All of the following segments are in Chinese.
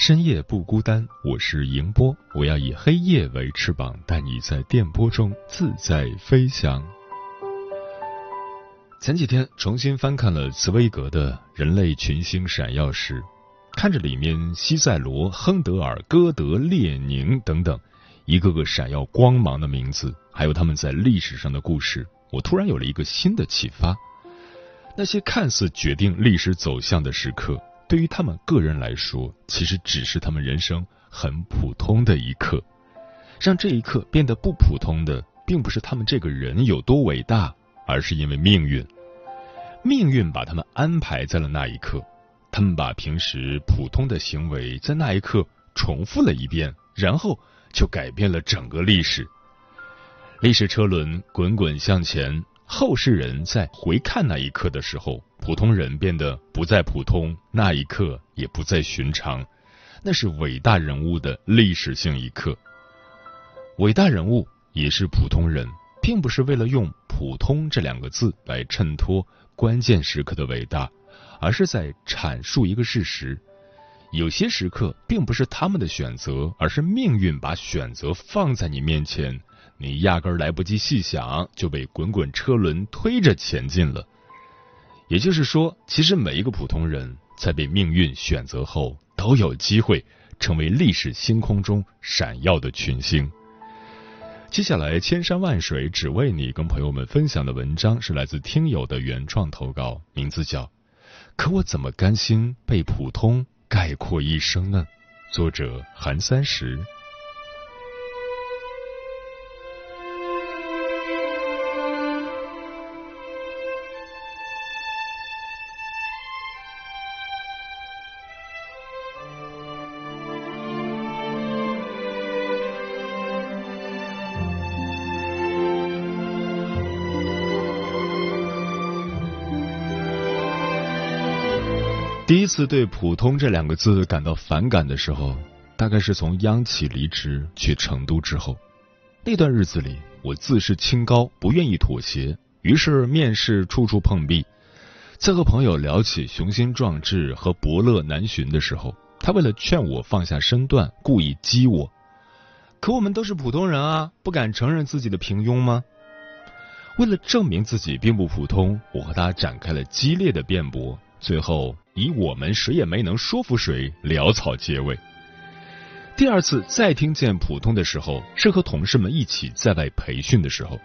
深夜不孤单，我是迎波，我要以黑夜为翅膀，带你在电波中自在飞翔。前几天重新翻看了茨威格的《人类群星闪耀时》，看着里面西塞罗、亨德尔、歌德、列宁等等。一个个闪耀光芒的名字，还有他们在历史上的故事，我突然有了一个新的启发：那些看似决定历史走向的时刻，对于他们个人来说，其实只是他们人生很普通的一刻。让这一刻变得不普通的，并不是他们这个人有多伟大，而是因为命运。命运把他们安排在了那一刻，他们把平时普通的行为在那一刻重复了一遍，然后。就改变了整个历史。历史车轮滚滚向前，后世人在回看那一刻的时候，普通人变得不再普通，那一刻也不再寻常。那是伟大人物的历史性一刻。伟大人物也是普通人，并不是为了用“普通”这两个字来衬托关键时刻的伟大，而是在阐述一个事实。有些时刻并不是他们的选择，而是命运把选择放在你面前，你压根来不及细想，就被滚滚车轮推着前进了。也就是说，其实每一个普通人在被命运选择后，都有机会成为历史星空中闪耀的群星。接下来，千山万水只为你，跟朋友们分享的文章是来自听友的原创投稿，名字叫《可我怎么甘心被普通》。概括一生呢？作者韩三十。第一次对“普通”这两个字感到反感的时候，大概是从央企离职去成都之后。那段日子里，我自视清高，不愿意妥协，于是面试处处碰壁。在和朋友聊起雄心壮志和伯乐难寻的时候，他为了劝我放下身段，故意激我。可我们都是普通人啊，不敢承认自己的平庸吗？为了证明自己并不普通，我和他展开了激烈的辩驳。最后，以我们谁也没能说服谁，潦草结尾。第二次再听见普通的时候，是和同事们一起在外培训的时候，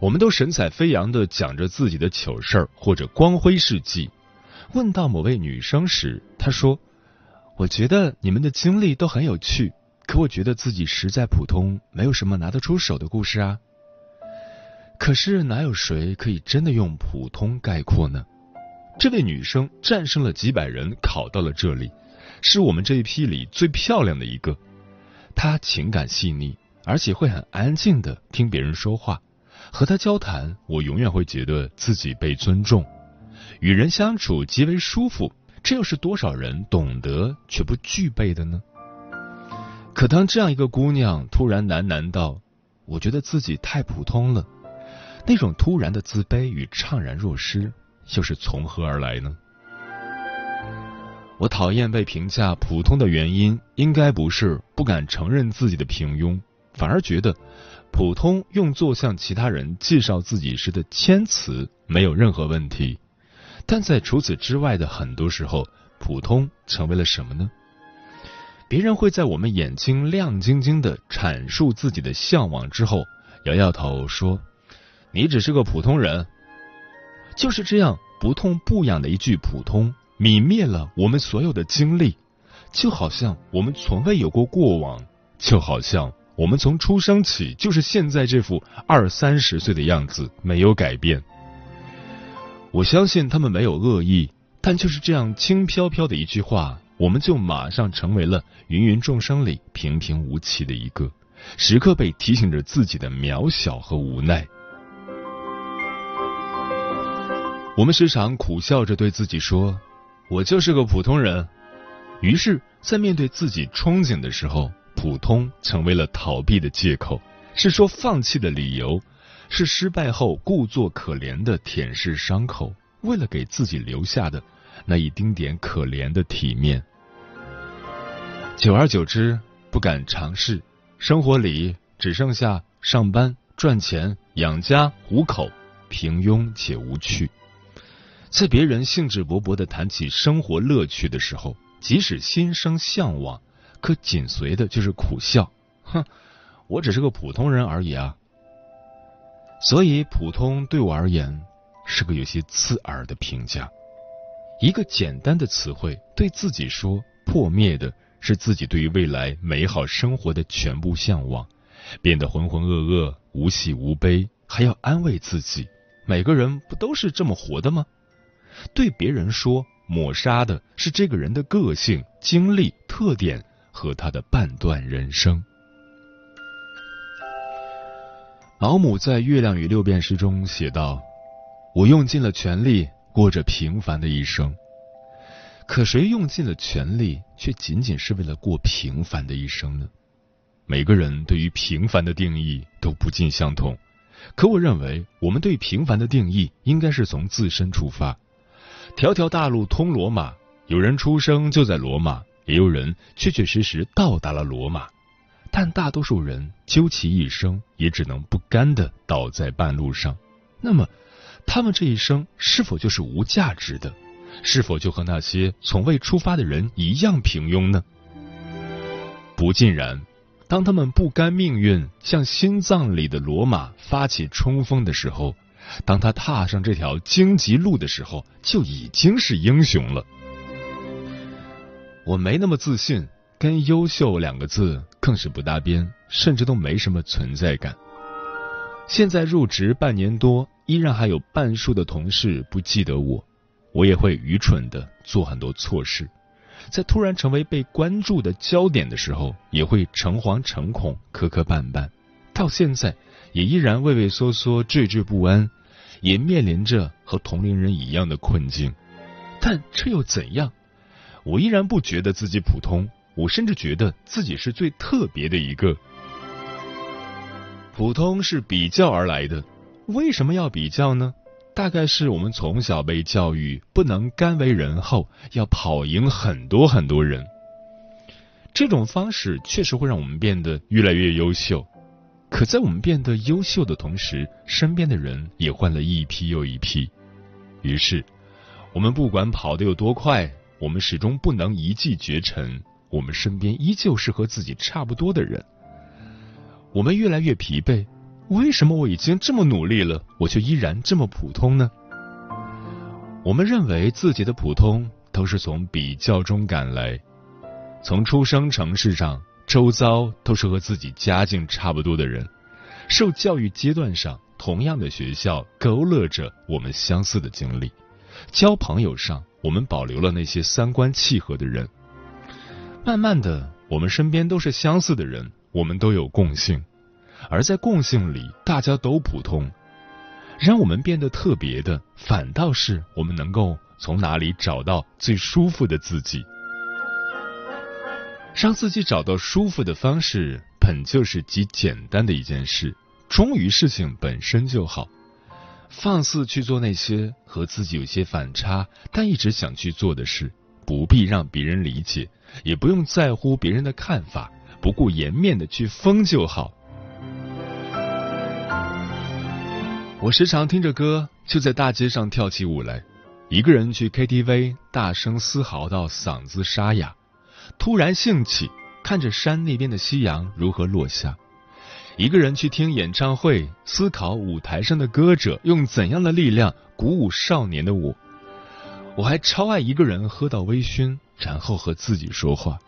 我们都神采飞扬的讲着自己的糗事儿或者光辉事迹。问到某位女生时，她说：“我觉得你们的经历都很有趣，可我觉得自己实在普通，没有什么拿得出手的故事啊。”可是哪有谁可以真的用普通概括呢？这位女生战胜了几百人，考到了这里，是我们这一批里最漂亮的一个。她情感细腻，而且会很安静的听别人说话。和她交谈，我永远会觉得自己被尊重，与人相处极为舒服。这又是多少人懂得却不具备的呢？可当这样一个姑娘突然喃喃道：“我觉得自己太普通了”，那种突然的自卑与怅然若失。又是从何而来呢？我讨厌被评价普通的原因，应该不是不敢承认自己的平庸，反而觉得普通用作向其他人介绍自己时的谦词没有任何问题。但在除此之外的很多时候，普通成为了什么呢？别人会在我们眼睛亮晶晶的阐述自己的向往之后，摇摇头说：“你只是个普通人。”就是这样不痛不痒的一句“普通”，泯灭了我们所有的经历，就好像我们从未有过过往，就好像我们从出生起就是现在这副二三十岁的样子，没有改变。我相信他们没有恶意，但就是这样轻飘飘的一句话。我们就马上成为了芸芸众生里平平无奇的一个，时刻被提醒着自己的渺小和无奈。我们时常苦笑着对自己说：“我就是个普通人。”于是，在面对自己憧憬的时候，普通成为了逃避的借口，是说放弃的理由，是失败后故作可怜的舔舐伤口，为了给自己留下的那一丁点可怜的体面。久而久之，不敢尝试，生活里只剩下上班、赚钱、养家糊口，平庸且无趣。在别人兴致勃勃的谈起生活乐趣的时候，即使心生向往，可紧随的就是苦笑。哼，我只是个普通人而已啊。所以，普通对我而言是个有些刺耳的评价。一个简单的词汇，对自己说破灭的。是自己对于未来美好生活的全部向往，变得浑浑噩噩、无喜无悲，还要安慰自己。每个人不都是这么活的吗？对别人说，抹杀的是这个人的个性、经历、特点和他的半段人生。老母在《月亮与六便士》中写道：“我用尽了全力，过着平凡的一生。”可谁用尽了全力，却仅仅是为了过平凡的一生呢？每个人对于平凡的定义都不尽相同。可我认为，我们对平凡的定义应该是从自身出发。条条大路通罗马，有人出生就在罗马，也有人确确实实到达了罗马。但大多数人究其一生，也只能不甘的倒在半路上。那么，他们这一生是否就是无价值的？是否就和那些从未出发的人一样平庸呢？不尽然。当他们不甘命运向心脏里的罗马发起冲锋的时候，当他踏上这条荆棘路的时候，就已经是英雄了。我没那么自信，跟“优秀”两个字更是不搭边，甚至都没什么存在感。现在入职半年多，依然还有半数的同事不记得我。我也会愚蠢的做很多错事，在突然成为被关注的焦点的时候，也会诚惶诚恐、磕磕绊绊。到现在，也依然畏畏缩缩、惴惴不安，也面临着和同龄人一样的困境。但这又怎样？我依然不觉得自己普通，我甚至觉得自己是最特别的一个。普通是比较而来的，为什么要比较呢？大概是我们从小被教育不能甘为人后，要跑赢很多很多人。这种方式确实会让我们变得越来越优秀。可在我们变得优秀的同时，身边的人也换了一批又一批。于是，我们不管跑得有多快，我们始终不能一骑绝尘。我们身边依旧是和自己差不多的人。我们越来越疲惫。为什么我已经这么努力了，我却依然这么普通呢？我们认为自己的普通都是从比较中赶来，从出生城市上，周遭都是和自己家境差不多的人，受教育阶段上，同样的学校勾勒着我们相似的经历，交朋友上，我们保留了那些三观契合的人，慢慢的，我们身边都是相似的人，我们都有共性。而在共性里，大家都普通，让我们变得特别的，反倒是我们能够从哪里找到最舒服的自己。让自己找到舒服的方式，本就是极简单的一件事，忠于事情本身就好。放肆去做那些和自己有些反差，但一直想去做的事，不必让别人理解，也不用在乎别人的看法，不顾颜面的去疯就好。我时常听着歌，就在大街上跳起舞来。一个人去 KTV，大声嘶嚎到嗓子沙哑。突然兴起，看着山那边的夕阳如何落下；一个人去听演唱会，思考舞台上的歌者用怎样的力量鼓舞少年的我。我还超爱一个人喝到微醺，然后和自己说话。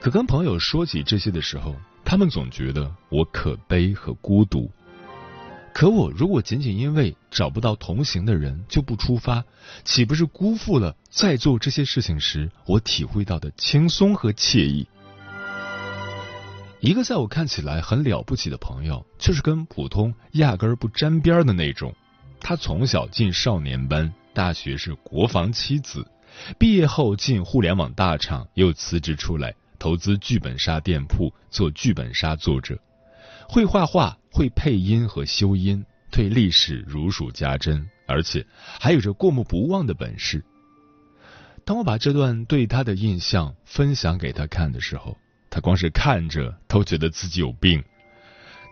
可跟朋友说起这些的时候，他们总觉得我可悲和孤独。可我如果仅仅因为找不到同行的人就不出发，岂不是辜负了在做这些事情时我体会到的轻松和惬意？一个在我看起来很了不起的朋友，就是跟普通压根儿不沾边的那种。他从小进少年班，大学是国防妻子，毕业后进互联网大厂，又辞职出来投资剧本杀店铺，做剧本杀作者。会画画，会配音和修音，对历史如数家珍，而且还有着过目不忘的本事。当我把这段对他的印象分享给他看的时候，他光是看着都觉得自己有病。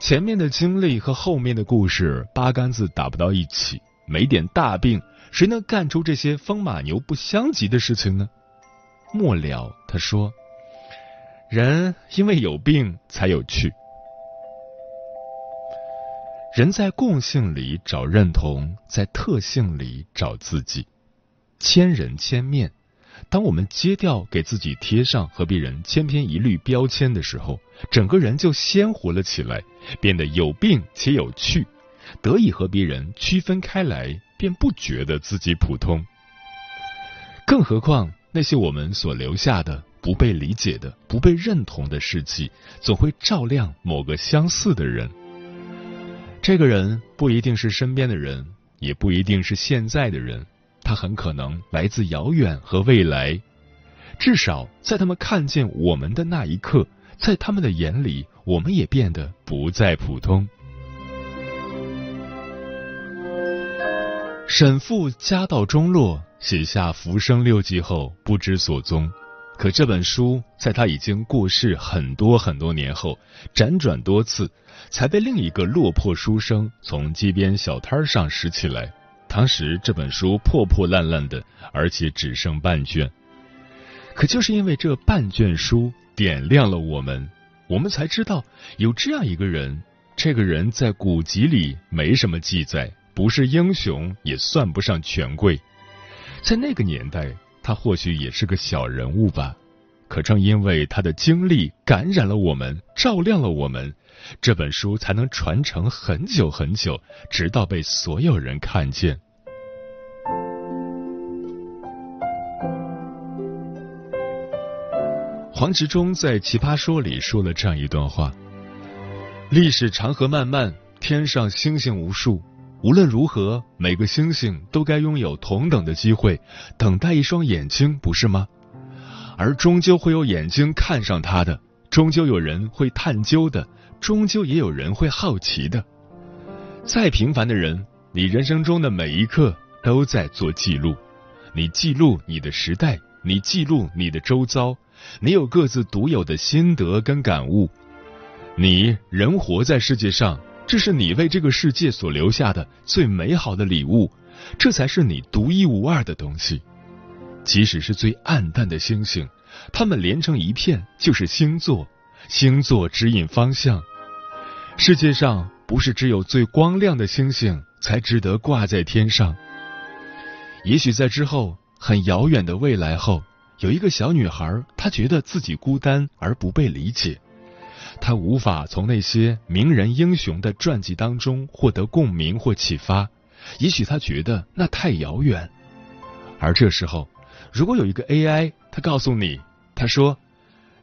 前面的经历和后面的故事八竿子打不到一起，没点大病，谁能干出这些风马牛不相及的事情呢？末了，他说：“人因为有病才有趣。”人在共性里找认同，在特性里找自己。千人千面，当我们揭掉给自己贴上和别人千篇一律标签的时候，整个人就鲜活了起来，变得有病且有趣，得以和别人区分开来，便不觉得自己普通。更何况那些我们所留下的不被理解的、不被认同的事迹，总会照亮某个相似的人。这个人不一定是身边的人，也不一定是现在的人，他很可能来自遥远和未来。至少在他们看见我们的那一刻，在他们的眼里，我们也变得不再普通。沈复家道中落，写下《浮生六记》后不知所踪。可这本书在他已经过世很多很多年后，辗转多次，才被另一个落魄书生从街边小摊上拾起来。当时这本书破破烂烂的，而且只剩半卷。可就是因为这半卷书点亮了我们，我们才知道有这样一个人。这个人在古籍里没什么记载，不是英雄，也算不上权贵，在那个年代。他或许也是个小人物吧，可正因为他的经历感染了我们，照亮了我们，这本书才能传承很久很久，直到被所有人看见。黄执中在《奇葩说》里说了这样一段话：历史长河漫漫，天上星星无数。无论如何，每个星星都该拥有同等的机会，等待一双眼睛，不是吗？而终究会有眼睛看上他的，终究有人会探究的，终究也有人会好奇的。再平凡的人，你人生中的每一刻都在做记录，你记录你的时代，你记录你的周遭，你有各自独有的心得跟感悟。你人活在世界上。这是你为这个世界所留下的最美好的礼物，这才是你独一无二的东西。即使是最暗淡的星星，它们连成一片就是星座，星座指引方向。世界上不是只有最光亮的星星才值得挂在天上。也许在之后很遥远的未来后，有一个小女孩，她觉得自己孤单而不被理解。他无法从那些名人英雄的传记当中获得共鸣或启发，也许他觉得那太遥远。而这时候，如果有一个 AI，他告诉你，他说：“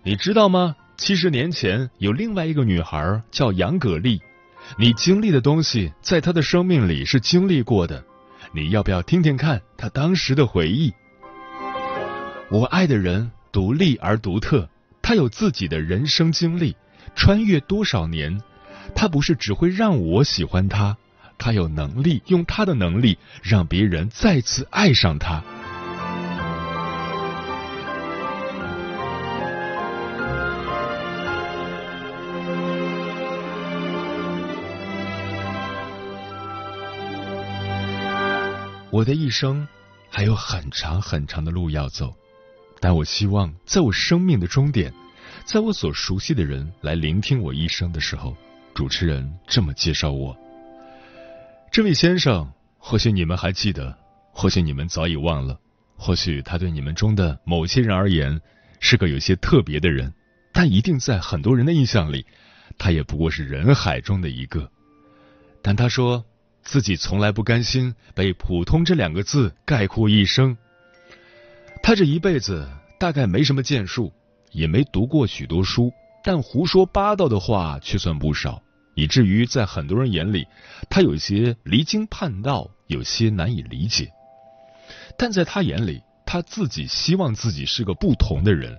你知道吗？七十年前有另外一个女孩叫杨葛丽，你经历的东西在她的生命里是经历过的。你要不要听听看她当时的回忆？我爱的人独立而独特，他有自己的人生经历。”穿越多少年，他不是只会让我喜欢他，他有能力用他的能力让别人再次爱上他。我的一生还有很长很长的路要走，但我希望在我生命的终点。在我所熟悉的人来聆听我一生的时候，主持人这么介绍我：这位先生，或许你们还记得，或许你们早已忘了，或许他对你们中的某些人而言是个有些特别的人，但一定在很多人的印象里，他也不过是人海中的一个。但他说自己从来不甘心被“普通”这两个字概括一生。他这一辈子大概没什么建树，也没读过许多书，但胡说八道的话却算不少，以至于在很多人眼里，他有些离经叛道，有些难以理解。但在他眼里，他自己希望自己是个不同的人，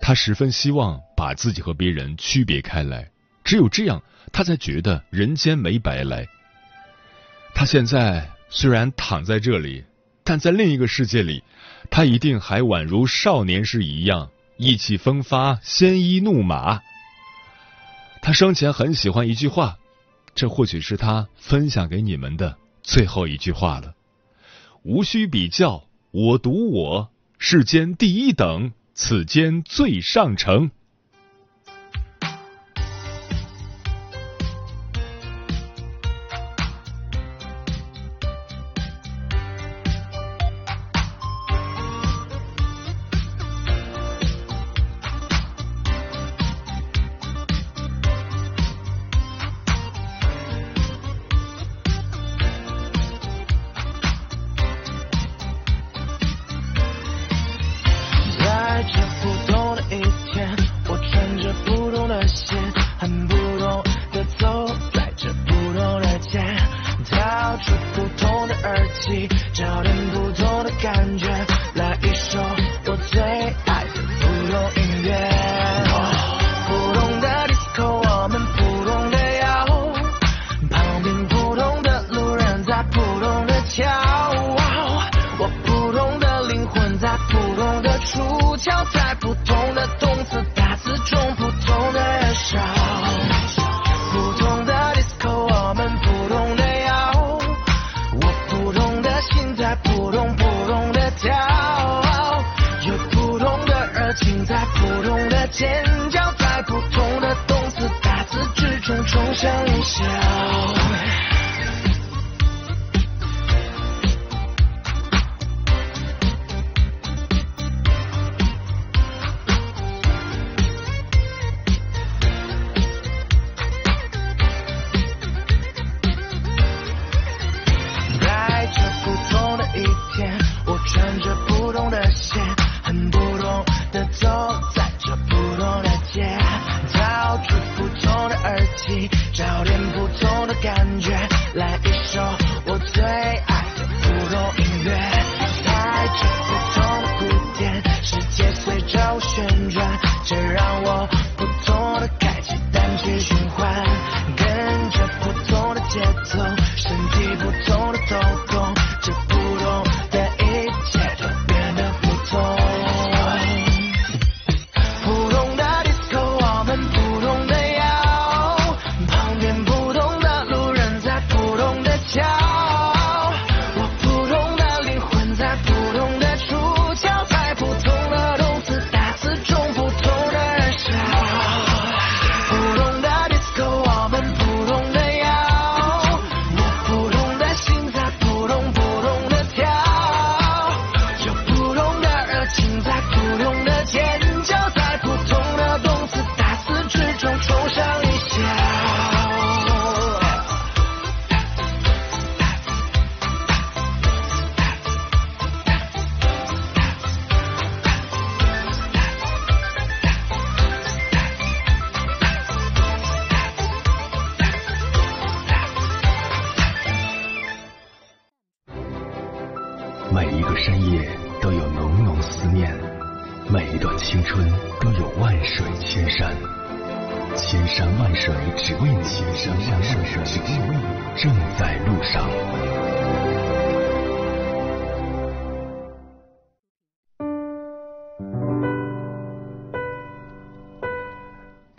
他十分希望把自己和别人区别开来，只有这样，他才觉得人间没白来。他现在虽然躺在这里。但在另一个世界里，他一定还宛如少年时一样意气风发、鲜衣怒马。他生前很喜欢一句话，这或许是他分享给你们的最后一句话了：无需比较，我独我，世间第一等，此间最上乘。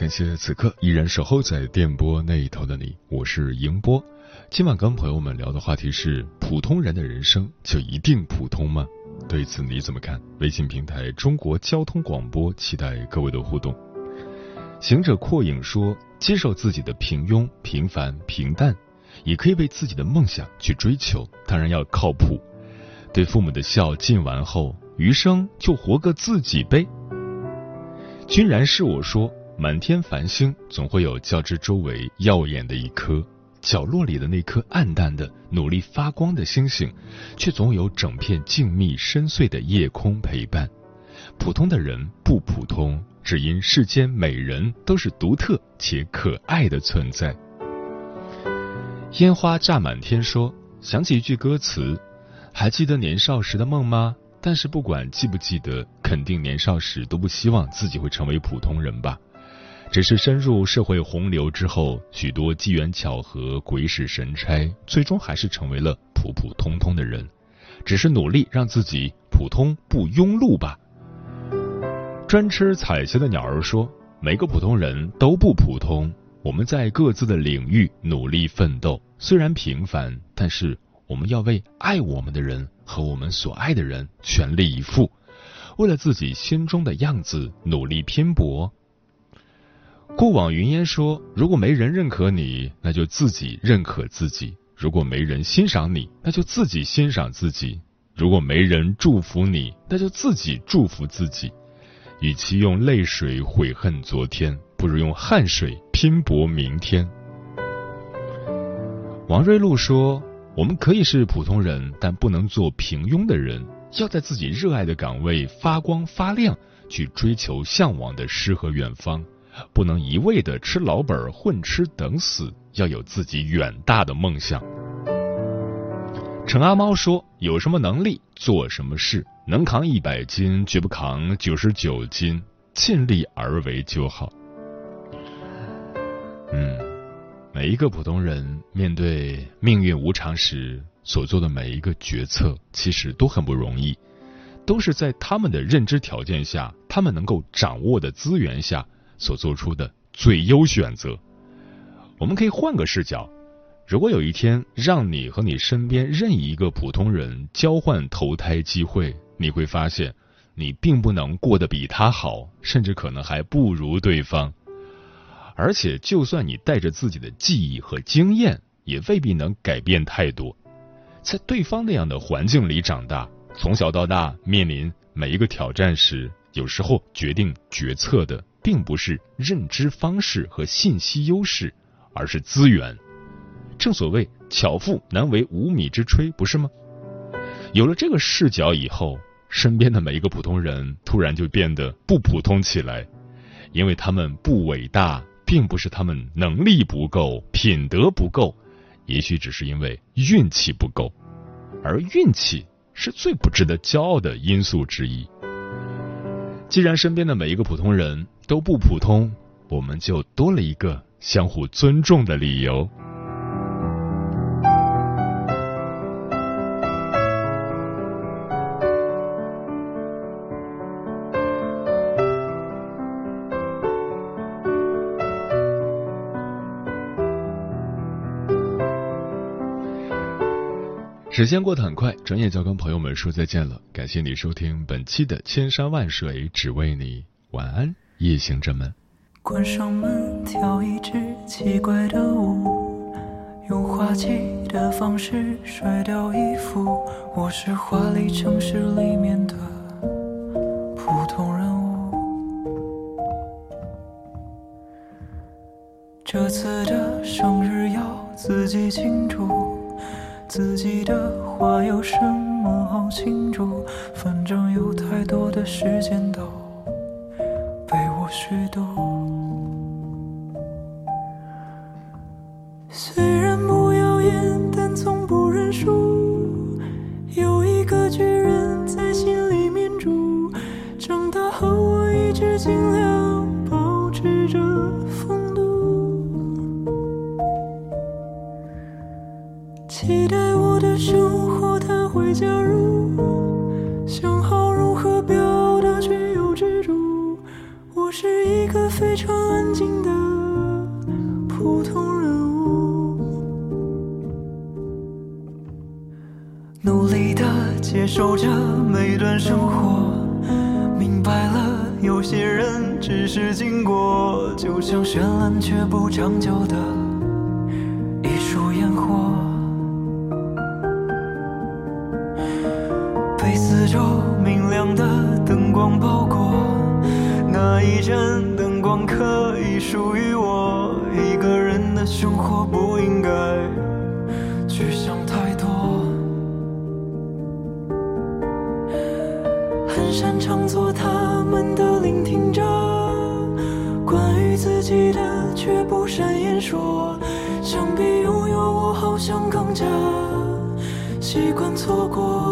感谢此刻依然守候在电波那一头的你，我是迎波。今晚跟朋友们聊的话题是：普通人的人生就一定普通吗？对此你怎么看？微信平台中国交通广播，期待各位的互动。行者阔影说：“接受自己的平庸、平凡、平淡，也可以为自己的梦想去追求，当然要靠谱。对父母的孝尽完后，余生就活个自己呗。”君然是我说：“满天繁星，总会有较之周围耀眼的一颗；角落里的那颗暗淡的、努力发光的星星，却总有整片静谧深邃的夜空陪伴。普通的人不普通。”只因世间美人都是独特且可爱的存在。烟花炸满天，说想起一句歌词：“还记得年少时的梦吗？”但是不管记不记得，肯定年少时都不希望自己会成为普通人吧。只是深入社会洪流之后，许多机缘巧合、鬼使神差，最终还是成为了普普通通的人。只是努力让自己普通不庸碌吧。专吃彩霞的鸟儿说：“每个普通人都不普通，我们在各自的领域努力奋斗。虽然平凡，但是我们要为爱我们的人和我们所爱的人全力以赴，为了自己心中的样子努力拼搏。”过往云烟说：“如果没人认可你，那就自己认可自己；如果没人欣赏你，那就自己欣赏自己；如果没人祝福你，那就自己祝福自己。”与其用泪水悔恨昨天，不如用汗水拼搏明天。王瑞露说：“我们可以是普通人，但不能做平庸的人。要在自己热爱的岗位发光发亮，去追求向往的诗和远方。不能一味的吃老本混吃等死，要有自己远大的梦想。”陈阿猫说：“有什么能力做什么事。”能扛一百斤，绝不扛九十九斤，尽力而为就好。嗯，每一个普通人面对命运无常时所做的每一个决策，其实都很不容易，都是在他们的认知条件下，他们能够掌握的资源下所做出的最优选择。我们可以换个视角。如果有一天让你和你身边任意一个普通人交换投胎机会，你会发现，你并不能过得比他好，甚至可能还不如对方。而且，就算你带着自己的记忆和经验，也未必能改变太多。在对方那样的环境里长大，从小到大面临每一个挑战时，有时候决定决策的并不是认知方式和信息优势，而是资源。正所谓巧妇难为无米之炊，不是吗？有了这个视角以后，身边的每一个普通人突然就变得不普通起来，因为他们不伟大，并不是他们能力不够、品德不够，也许只是因为运气不够，而运气是最不值得骄傲的因素之一。既然身边的每一个普通人都不普通，我们就多了一个相互尊重的理由。时间过得很快，转眼就要跟朋友们说再见了。感谢你收听本期的《千山万水只为你》，晚安，夜行者们。关上门，跳一支奇怪的舞，用滑稽的方式甩掉衣服。我是华丽城市里面的普通人物。这次的生日要自己庆祝。自己的话有什么好庆祝？反正有太多的时间都许多非常安静的普通人物，努力的接受着每段生活，明白了有些人只是经过，就像绚烂却不长久的习惯错过。